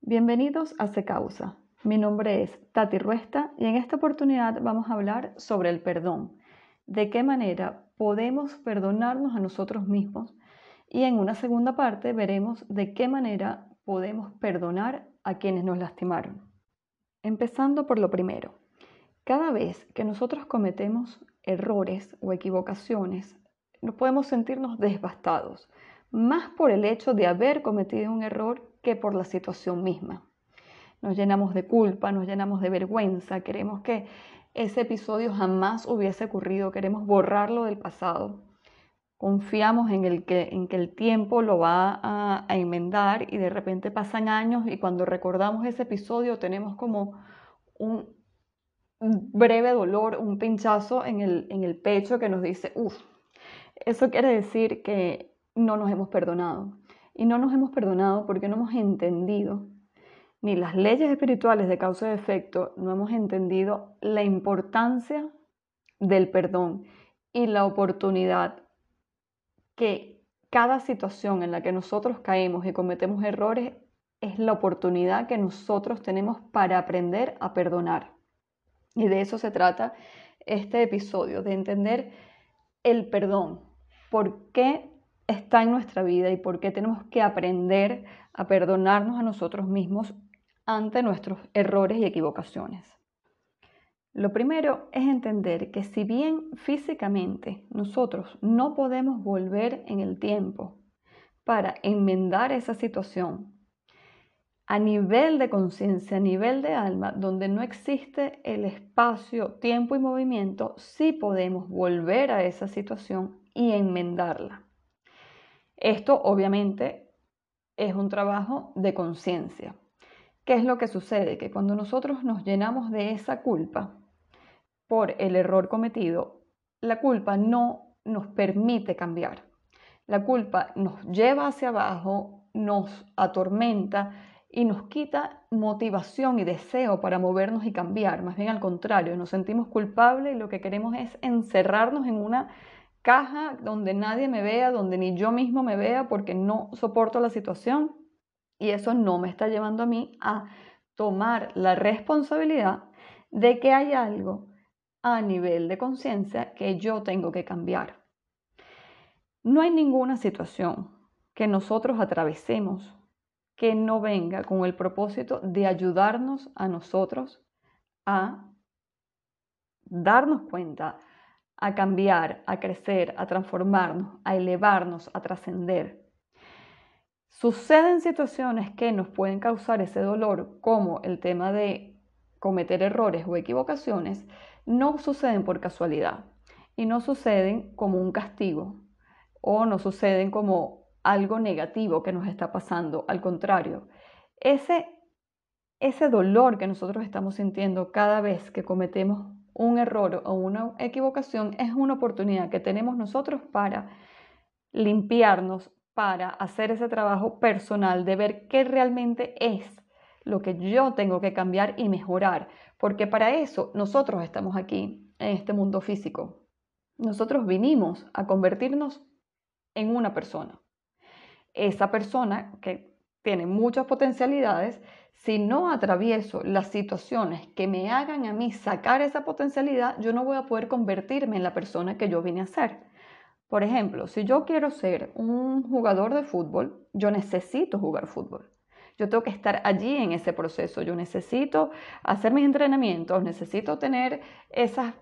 Bienvenidos a Se Causa. Mi nombre es Tati Ruesta y en esta oportunidad vamos a hablar sobre el perdón. De qué manera podemos perdonarnos a nosotros mismos y en una segunda parte veremos de qué manera podemos perdonar a quienes nos lastimaron. Empezando por lo primero. Cada vez que nosotros cometemos errores o equivocaciones, nos podemos sentirnos devastados, más por el hecho de haber cometido un error que por la situación misma. Nos llenamos de culpa, nos llenamos de vergüenza, queremos que ese episodio jamás hubiese ocurrido, queremos borrarlo del pasado. Confiamos en, el que, en que el tiempo lo va a, enmendar y de repente pasan años y cuando recordamos ese episodio tenemos como un, breve dolor, un pinchazo en el, en el pecho que nos dice, uff, eso quiere decir que no nos hemos perdonado. Y no nos hemos perdonado porque no hemos entendido ni las leyes espirituales de causa y efecto, no hemos entendido la importancia del perdón y la oportunidad que cada situación en la que nosotros caemos y cometemos errores es la oportunidad que nosotros tenemos para aprender a perdonar. Y de eso se trata este episodio, de entender el perdón. ¿Por qué está en nuestra vida y por qué tenemos que aprender a perdonarnos a nosotros mismos ante nuestros errores y equivocaciones. Lo primero es entender que si bien físicamente nosotros no podemos volver en el tiempo para enmendar esa situación, a nivel de conciencia, a nivel de alma, donde no existe el espacio, tiempo y movimiento, sí podemos volver a esa situación y enmendarla. Esto obviamente es un trabajo de conciencia. ¿Qué es lo que sucede? Que cuando nosotros nos llenamos de esa culpa por el error cometido, la culpa no nos permite cambiar. La culpa nos lleva hacia abajo, nos atormenta y nos quita motivación y deseo para movernos y cambiar. Más bien al contrario, nos sentimos culpables y lo que queremos es encerrarnos en una caja donde nadie me vea, donde ni yo mismo me vea porque no soporto la situación y eso no me está llevando a mí a tomar la responsabilidad de que hay algo a nivel de conciencia que yo tengo que cambiar. No hay ninguna situación que nosotros atravesemos que no venga con el propósito de ayudarnos a nosotros a darnos cuenta, a cambiar, a crecer, a transformarnos, a elevarnos, a trascender. Suceden situaciones que nos pueden causar ese dolor, como el tema de cometer errores o equivocaciones, no suceden por casualidad y no suceden como un castigo o no suceden como algo negativo que nos está pasando. Al contrario, ese, ese dolor que nosotros estamos sintiendo cada vez que cometemos un error o una equivocación es una oportunidad que tenemos nosotros para limpiarnos, para hacer ese trabajo personal de ver qué realmente es lo que yo tengo que cambiar y mejorar, porque para eso nosotros estamos aquí en este mundo físico. Nosotros vinimos a convertirnos en una persona. Esa persona que tiene muchas potencialidades si no atravieso las situaciones que me hagan a mí sacar esa potencialidad, yo no voy a poder convertirme en la persona que yo vine a ser. Por ejemplo, si yo quiero ser un jugador de fútbol, yo necesito jugar fútbol. Yo tengo que estar allí en ese proceso. Yo necesito hacer mis entrenamientos, necesito tener esas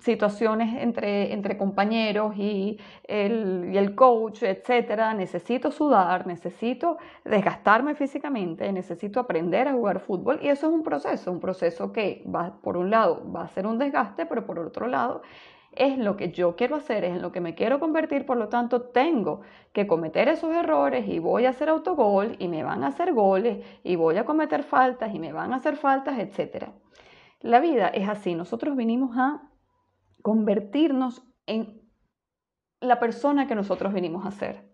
situaciones entre, entre compañeros y el, y el coach, etcétera. Necesito sudar, necesito desgastarme físicamente, necesito aprender a jugar fútbol y eso es un proceso, un proceso que va, por un lado va a ser un desgaste, pero por otro lado es lo que yo quiero hacer, es en lo que me quiero convertir, por lo tanto tengo que cometer esos errores y voy a hacer autogol y me van a hacer goles y voy a cometer faltas y me van a hacer faltas, etcétera. La vida es así, nosotros vinimos a convertirnos en la persona que nosotros venimos a ser.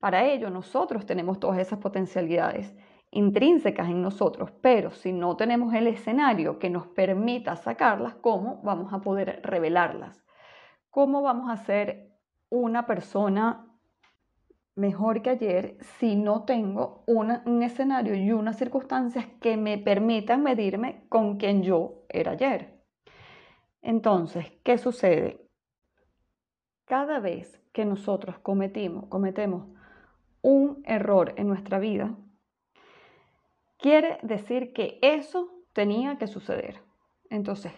Para ello, nosotros tenemos todas esas potencialidades intrínsecas en nosotros, pero si no tenemos el escenario que nos permita sacarlas, ¿cómo vamos a poder revelarlas? ¿Cómo vamos a ser una persona mejor que ayer si no tengo un escenario y unas circunstancias que me permitan medirme con quien yo era ayer. Entonces, ¿qué sucede? Cada vez que nosotros cometimos, cometemos un error en nuestra vida, quiere decir que eso tenía que suceder. Entonces,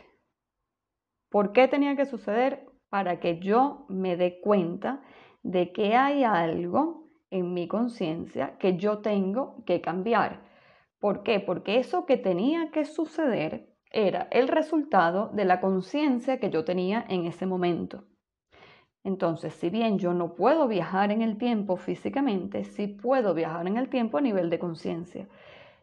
¿por qué tenía que suceder? Para que yo me dé cuenta de que hay algo en mi conciencia que yo tengo que cambiar. ¿Por qué? Porque eso que tenía que suceder era el resultado de la conciencia que yo tenía en ese momento. Entonces, si bien yo no puedo viajar en el tiempo físicamente, sí puedo viajar en el tiempo a nivel de conciencia.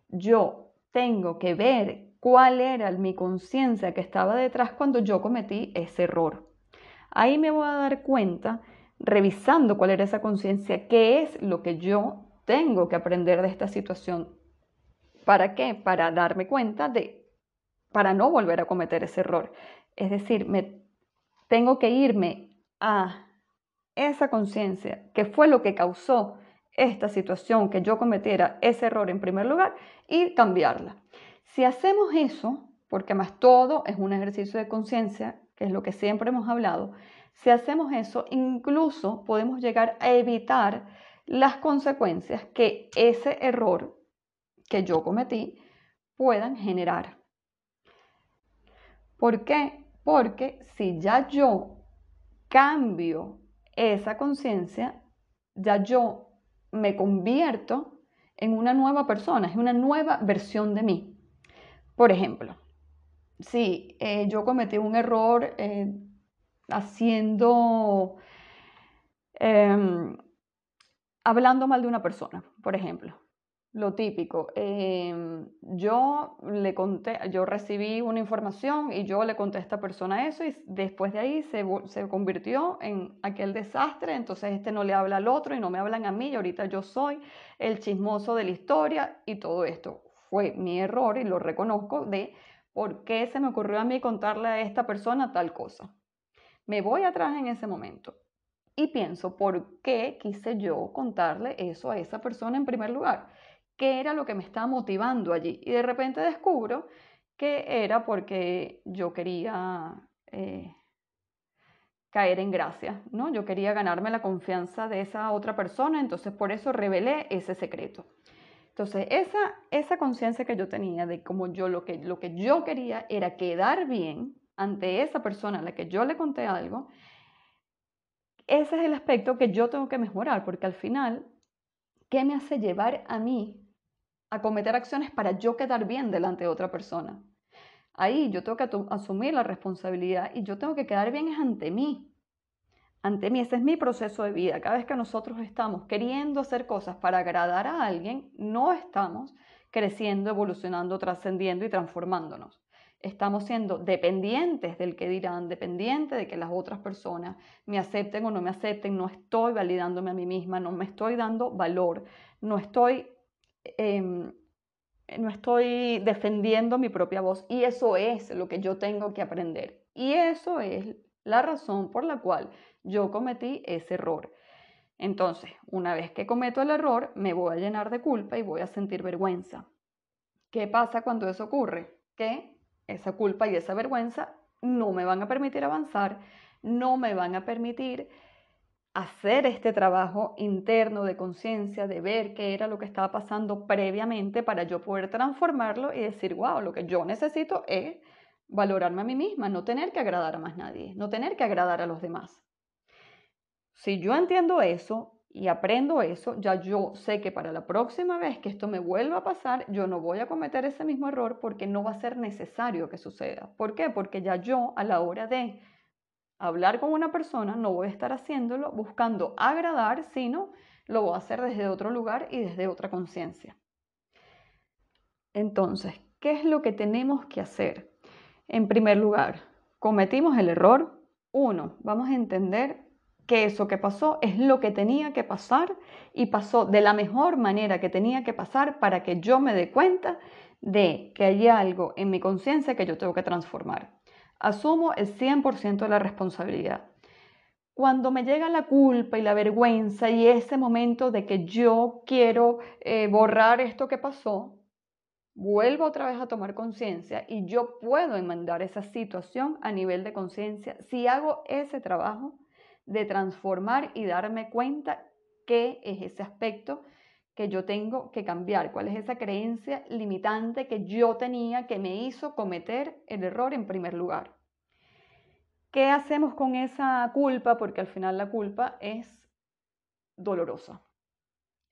Yo tengo que ver cuál era mi conciencia que estaba detrás cuando yo cometí ese error. Ahí me voy a dar cuenta revisando cuál era esa conciencia, qué es lo que yo tengo que aprender de esta situación. ¿Para qué? Para darme cuenta de, para no volver a cometer ese error. Es decir, me tengo que irme a esa conciencia, que fue lo que causó esta situación, que yo cometiera ese error en primer lugar y cambiarla. Si hacemos eso, porque más todo es un ejercicio de conciencia, que es lo que siempre hemos hablado, si hacemos eso, incluso podemos llegar a evitar las consecuencias que ese error que yo cometí puedan generar. ¿Por qué? Porque si ya yo cambio esa conciencia, ya yo me convierto en una nueva persona, en una nueva versión de mí. Por ejemplo, si eh, yo cometí un error eh, haciendo, em, hablando mal de una persona, por ejemplo. Lo típico, em, yo le conté, yo recibí una información y yo le conté a esta persona eso y después de ahí se, se convirtió en aquel desastre, entonces este no le habla al otro y no me hablan a mí y ahorita yo soy el chismoso de la historia y todo esto fue mi error y lo reconozco de por qué se me ocurrió a mí contarle a esta persona tal cosa. Me voy atrás en ese momento y pienso, ¿por qué quise yo contarle eso a esa persona en primer lugar? ¿Qué era lo que me estaba motivando allí? Y de repente descubro que era porque yo quería eh, caer en gracia, ¿no? Yo quería ganarme la confianza de esa otra persona, entonces por eso revelé ese secreto. Entonces, esa, esa conciencia que yo tenía de como yo lo que, lo que yo quería era quedar bien ante esa persona a la que yo le conté algo, ese es el aspecto que yo tengo que mejorar, porque al final, ¿qué me hace llevar a mí a cometer acciones para yo quedar bien delante de otra persona? Ahí yo tengo que asumir la responsabilidad y yo tengo que quedar bien es ante mí. Ante mí, ese es mi proceso de vida. Cada vez que nosotros estamos queriendo hacer cosas para agradar a alguien, no estamos creciendo, evolucionando, trascendiendo y transformándonos estamos siendo dependientes del que dirán, dependientes de que las otras personas me acepten o no me acepten, no estoy validándome a mí misma, no me estoy dando valor, no estoy, em, no estoy defendiendo mi propia voz y eso es lo que yo tengo que aprender. Y eso es la razón por la cual yo cometí ese error. Entonces, una vez que cometo el error, me voy a llenar de culpa y voy a sentir vergüenza. ¿Qué pasa cuando eso ocurre? Que esa culpa y esa vergüenza no me van a permitir avanzar, no me van a permitir hacer este trabajo interno de conciencia, de ver qué era lo que estaba pasando previamente para yo poder transformarlo y decir, wow, lo que yo necesito es valorarme a mí misma, no tener que agradar a más nadie, no tener que agradar a los demás. Si yo entiendo eso, y aprendo eso, ya yo sé que para la próxima vez que esto me vuelva a pasar, yo no voy a cometer ese mismo error porque no va a ser necesario que suceda. ¿Por qué? Porque ya yo a la hora de hablar con una persona no voy a estar haciéndolo buscando agradar, sino lo voy a hacer desde otro lugar y desde otra conciencia. Entonces, ¿qué es lo que tenemos que hacer? En primer lugar, cometimos el error. Uno, vamos a entender que eso que pasó es lo que tenía que pasar y pasó de la mejor manera que tenía que pasar para que yo me dé cuenta de que hay algo en mi conciencia que yo tengo que transformar. Asumo el 100% de la responsabilidad. cuando me llega la culpa y la vergüenza y ese momento de que yo quiero eh, borrar esto que pasó, vuelvo otra vez a tomar conciencia y yo puedo enmendar esa situación a nivel de conciencia si hago ese trabajo de transformar y darme cuenta qué es ese aspecto que yo tengo que cambiar, cuál es esa creencia limitante que yo tenía que me hizo cometer el error en primer lugar. ¿Qué hacemos con esa culpa? Porque al final la culpa es dolorosa.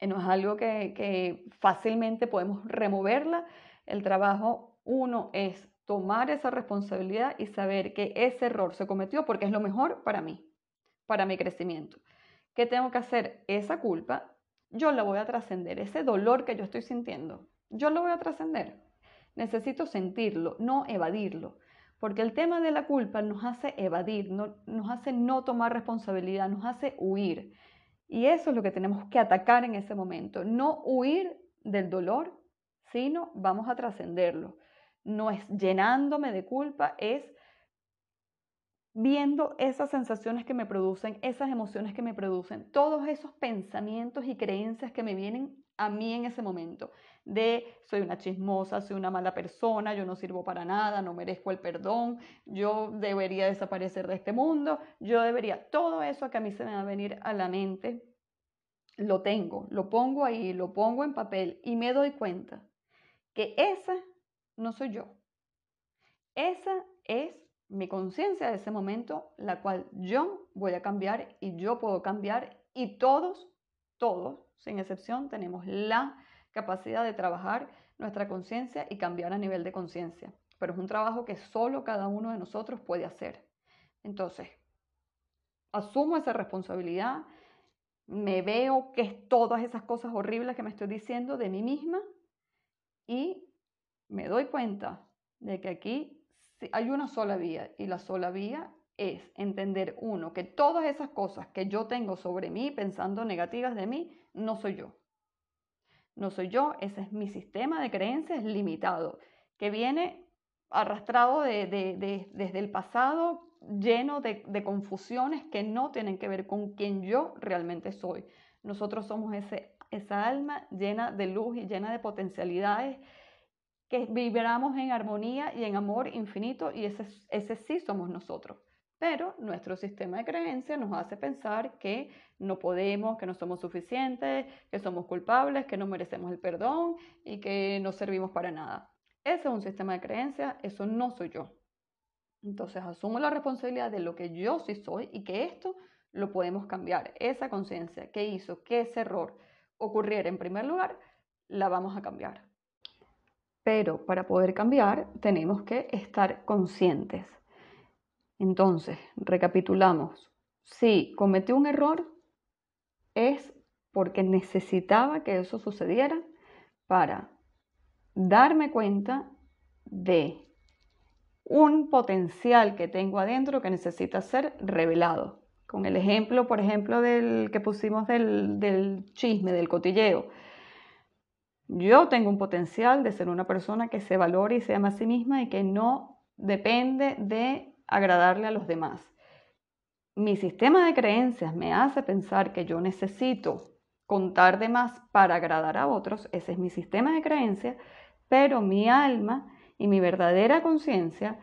No es algo que, que fácilmente podemos removerla. El trabajo, uno, es tomar esa responsabilidad y saber que ese error se cometió porque es lo mejor para mí, para mi crecimiento. ¿Qué tengo que hacer? Esa culpa, yo la voy a trascender. Ese dolor que yo estoy sintiendo, yo lo voy a trascender. Necesito sentirlo, no evadirlo. Porque el tema de la culpa nos hace evadir, nos hace no tomar responsabilidad, nos hace huir. Y eso es lo que tenemos que atacar en ese momento. No huir del dolor, sino vamos a trascenderlo. No es llenándome de culpa, es viendo esas sensaciones que me producen, esas emociones que me producen, todos esos pensamientos y creencias que me vienen a mí en ese momento de soy una chismosa, soy una mala persona, yo no sirvo para nada, no merezco el perdón, yo debería desaparecer de este mundo, yo debería, todo eso que a mí se me va a venir a la mente, lo tengo, lo pongo ahí, lo pongo en papel y me doy cuenta que esa no soy yo. Esa es mi conciencia de ese momento, la cual yo voy a cambiar y yo puedo cambiar y todos, todos, sin excepción, tenemos la capacidad de trabajar nuestra conciencia y cambiar a nivel de conciencia. Pero es un trabajo que solo cada uno de nosotros puede hacer. Entonces, asumo esa responsabilidad, me veo que es todas esas cosas horribles que me estoy diciendo de mí misma y me doy cuenta de que aquí hay una sola vía y la sola vía es entender uno que todas esas cosas que yo tengo sobre mí pensando negativas de mí no soy yo no soy yo, ese es mi sistema de creencias limitado, que viene arrastrado desde el pasado, lleno de, confusiones que no tienen que ver con quien yo realmente soy. Nosotros somos ese, esa alma llena de luz y llena de potencialidades que vibramos en armonía y en amor infinito y ese, sí somos nosotros pero nuestro sistema de creencias nos hace pensar que no podemos, que no somos suficientes, que somos culpables, que no merecemos el perdón y que no servimos para nada. Ese es un sistema de creencias, eso no soy yo. Entonces asumo la responsabilidad de lo que yo sí soy y que esto lo podemos cambiar. Esa conciencia que hizo que ese error ocurriera en primer lugar, la vamos a cambiar. Pero para poder cambiar tenemos que estar conscientes entonces, recapitulamos. Si cometí un error, es porque necesitaba que eso sucediera para darme cuenta de un potencial que tengo adentro que necesita ser revelado. Con el ejemplo, por ejemplo, del que pusimos del, del chisme, del cotilleo. Yo tengo un potencial de ser una persona que se valore y se ama a sí misma y que no depende de agradarle a los demás. Mi sistema de creencias me hace pensar que yo necesito contar de más para agradar a otros, ese es mi sistema de creencias, pero mi alma y mi verdadera conciencia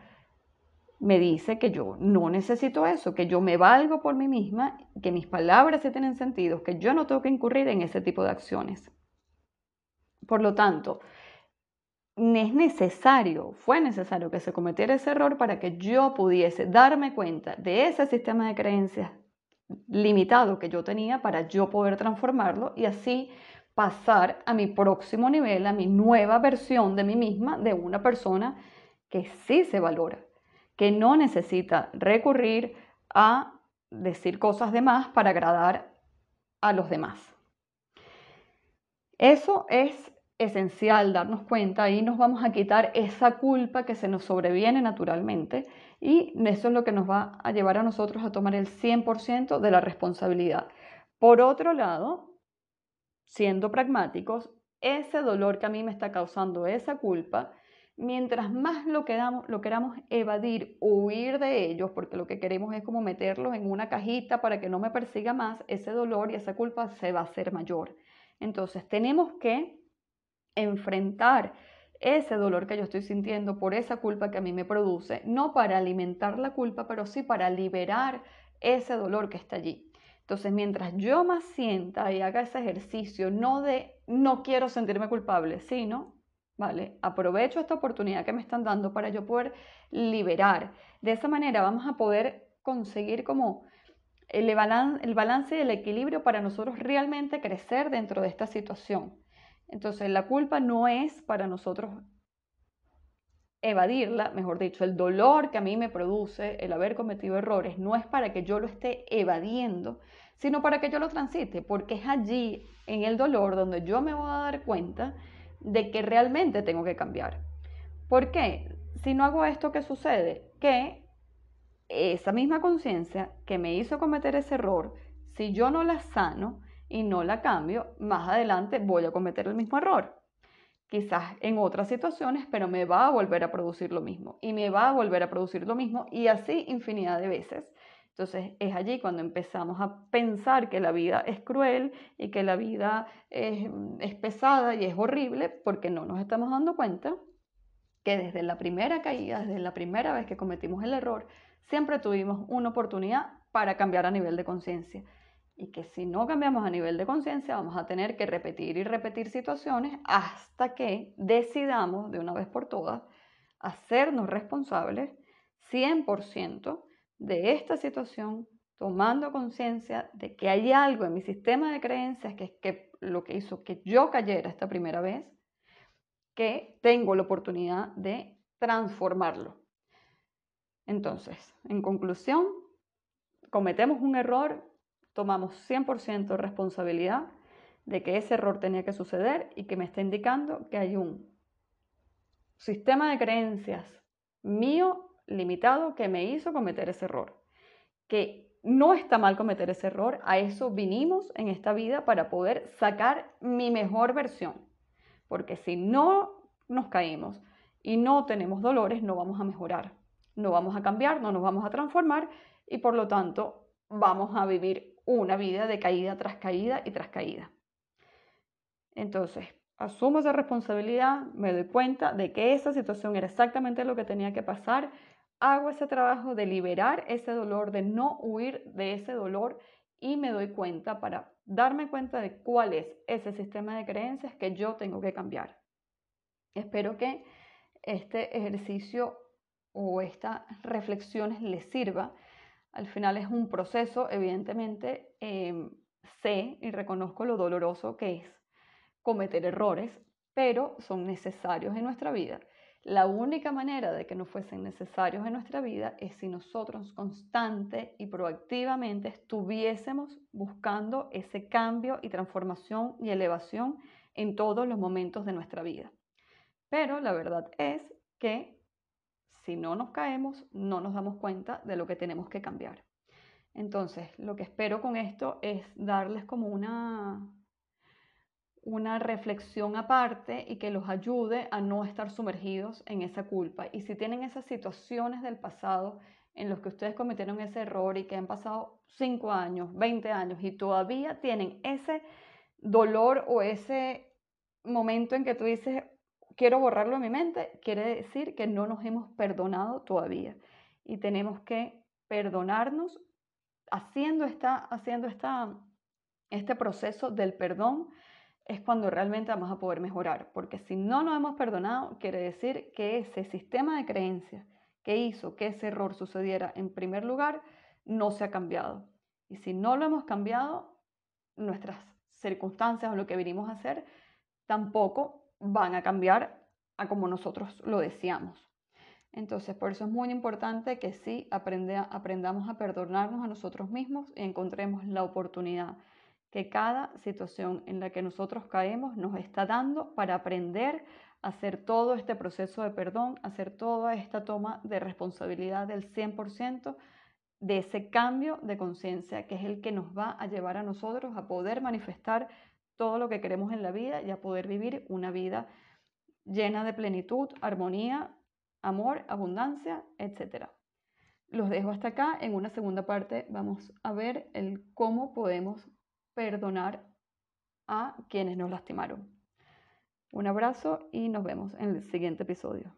me dice que yo no necesito eso, que yo me valgo por mí misma, que mis palabras se tienen sentido, que yo no tengo que incurrir en ese tipo de acciones. Por lo tanto, es necesario, fue necesario que se cometiera ese error para que yo pudiese darme cuenta de ese sistema de creencias limitado que yo tenía para yo poder transformarlo y así pasar a mi próximo nivel, a mi nueva versión de mí misma, de una persona que sí se valora, que no necesita recurrir a decir cosas de más para agradar a los demás. Eso es esencial darnos cuenta y nos vamos a quitar esa culpa que se nos sobreviene naturalmente y eso es lo que nos va a llevar a nosotros a tomar el 100% de la responsabilidad. Por otro lado, siendo pragmáticos, ese dolor que a mí me está causando esa culpa mientras más lo, queramos, lo queramos evadir huir de ellos, porque lo que queremos es como meterlos en una cajita para que no me persiga más, ese dolor y esa culpa se va a hacer mayor. Entonces tenemos que enfrentar ese dolor que yo estoy sintiendo por esa culpa que a mí me produce, no para alimentar la culpa, pero sí para liberar ese dolor que está allí. Entonces, mientras yo más sienta y haga ese ejercicio, no de no quiero sentirme culpable, sino ¿vale? Aprovecho esta oportunidad que me están dando para yo poder liberar. De esa manera vamos a poder conseguir como el, el balance y el equilibrio para nosotros realmente crecer dentro de esta situación. Entonces, la culpa no es para nosotros evadirla, mejor dicho, el dolor que a mí me produce el haber cometido errores no es para que yo lo esté evadiendo, sino para que yo lo transite, porque es allí, en el dolor, donde yo me voy a dar cuenta de que realmente tengo que cambiar. ¿Por qué? Si no hago esto, ¿qué sucede? Que esa misma conciencia que me hizo cometer ese error, si yo no la sano y no la cambio, más adelante voy a cometer el mismo error. Quizás en otras situaciones, pero me va a volver a producir lo mismo y me va a volver a producir lo mismo y así infinidad de veces. Entonces es allí cuando empezamos a pensar que la vida es cruel y que la vida es, pesada y es horrible porque no nos estamos dando cuenta que desde la primera caída, desde la primera vez que cometimos el error, siempre tuvimos una oportunidad para cambiar a nivel de conciencia. Y que si no cambiamos a nivel de conciencia, vamos a tener que repetir y repetir situaciones hasta que decidamos de una vez por todas hacernos responsables 100% de esta situación, tomando conciencia de que hay algo en mi sistema de creencias que es que lo que hizo que yo cayera esta primera vez, que tengo la oportunidad de transformarlo. Entonces, en conclusión, cometemos un error, tomamos 100% responsabilidad de que ese error tenía que suceder y que me está indicando que hay un sistema de creencias mío limitado que me hizo cometer ese error. Que no está mal cometer ese error, a eso vinimos en esta vida para poder sacar mi mejor versión. Porque si no nos caímos y no tenemos dolores, no vamos a mejorar, no vamos a cambiar, no nos vamos a transformar y por lo tanto vamos a vivir una vida de caída tras caída y tras caída. Entonces, asumo esa responsabilidad, me doy cuenta de que esa situación era exactamente lo que tenía que pasar, hago ese trabajo de liberar ese dolor, de no huir de ese dolor y me doy cuenta para darme cuenta de cuál es ese sistema de creencias que yo tengo que cambiar. Espero que este ejercicio o estas reflexiones les sirva. Al final es un proceso, evidentemente em, sé y reconozco lo doloroso que es cometer errores, pero son necesarios en nuestra vida la única manera de que no fuesen necesarios en nuestra vida es si nosotros constante y proactivamente estuviésemos buscando ese cambio y transformación y elevación en todos los momentos de nuestra vida. Pero la verdad es que si no nos caemos, no nos damos cuenta de lo que tenemos que cambiar. Entonces, lo que espero con esto es darles como una, una reflexión aparte y que los ayude a no estar sumergidos en esa culpa. Y si tienen esas situaciones del pasado en los que ustedes cometieron ese error y que han pasado 5 años, 20 años y todavía tienen ese dolor o ese momento en que tú dices, quiero borrarlo de mi mente, quiere decir que no nos hemos perdonado todavía. Y tenemos que perdonarnos haciendo, esta, haciendo esta, este proceso del perdón es cuando realmente vamos a poder mejorar, porque si no nos hemos perdonado, quiere decir que ese sistema de creencias que hizo que ese error sucediera en primer lugar no se ha cambiado. Y si no lo hemos cambiado, nuestras circunstancias o lo que venimos a hacer tampoco van a cambiar a como nosotros lo deseamos. Entonces, por eso es muy importante que sí aprendamos a perdonarnos a nosotros mismos y encontremos la oportunidad que cada situación en la que nosotros caemos nos está dando para aprender a hacer todo este proceso de perdón, hacer toda esta toma de responsabilidad del 100% de ese cambio de conciencia que es el que nos va a llevar a nosotros a poder manifestar todo lo que queremos en la vida y a poder vivir una vida llena de plenitud, armonía, amor, abundancia, etc. Los dejo hasta acá. En una segunda parte vamos a ver el cómo podemos perdonar a quienes nos lastimaron. Un abrazo y nos vemos en el siguiente episodio.